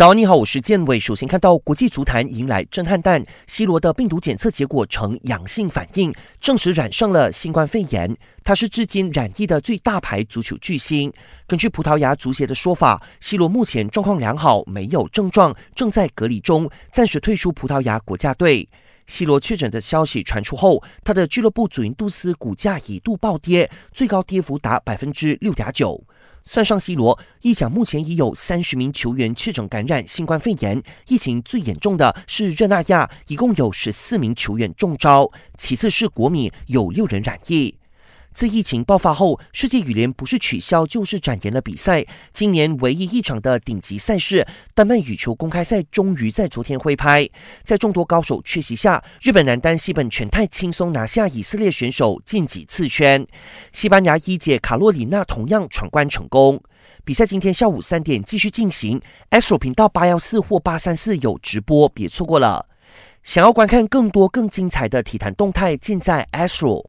早，你好，我是建伟。首先看到国际足坛迎来震撼弹，C 罗的病毒检测结果呈阳性反应，证实染上了新冠肺炎。他是至今染疫的最大牌足球巨星。根据葡萄牙足协的说法，C 罗目前状况良好，没有症状，正在隔离中，暂时退出葡萄牙国家队。C 罗确诊的消息传出后，他的俱乐部祖云杜斯股价一度暴跌，最高跌幅达百分之六点九。算上 C 罗，意甲目前已有三十名球员确诊感染新冠肺炎。疫情最严重的是热那亚，一共有十四名球员中招，其次是国米，有六人染疫。自疫情爆发后，世界羽联不是取消就是展延了比赛。今年唯一一场的顶级赛事——丹麦羽球公开赛，终于在昨天挥拍。在众多高手缺席下，日本男单西本全太轻松拿下以色列选手晋级次圈。西班牙一姐卡洛里娜同样闯关成功。比赛今天下午三点继续进行，Astro 频道八幺四或八三四有直播，别错过了。想要观看更多更精彩的体坛动态，尽在 Astro。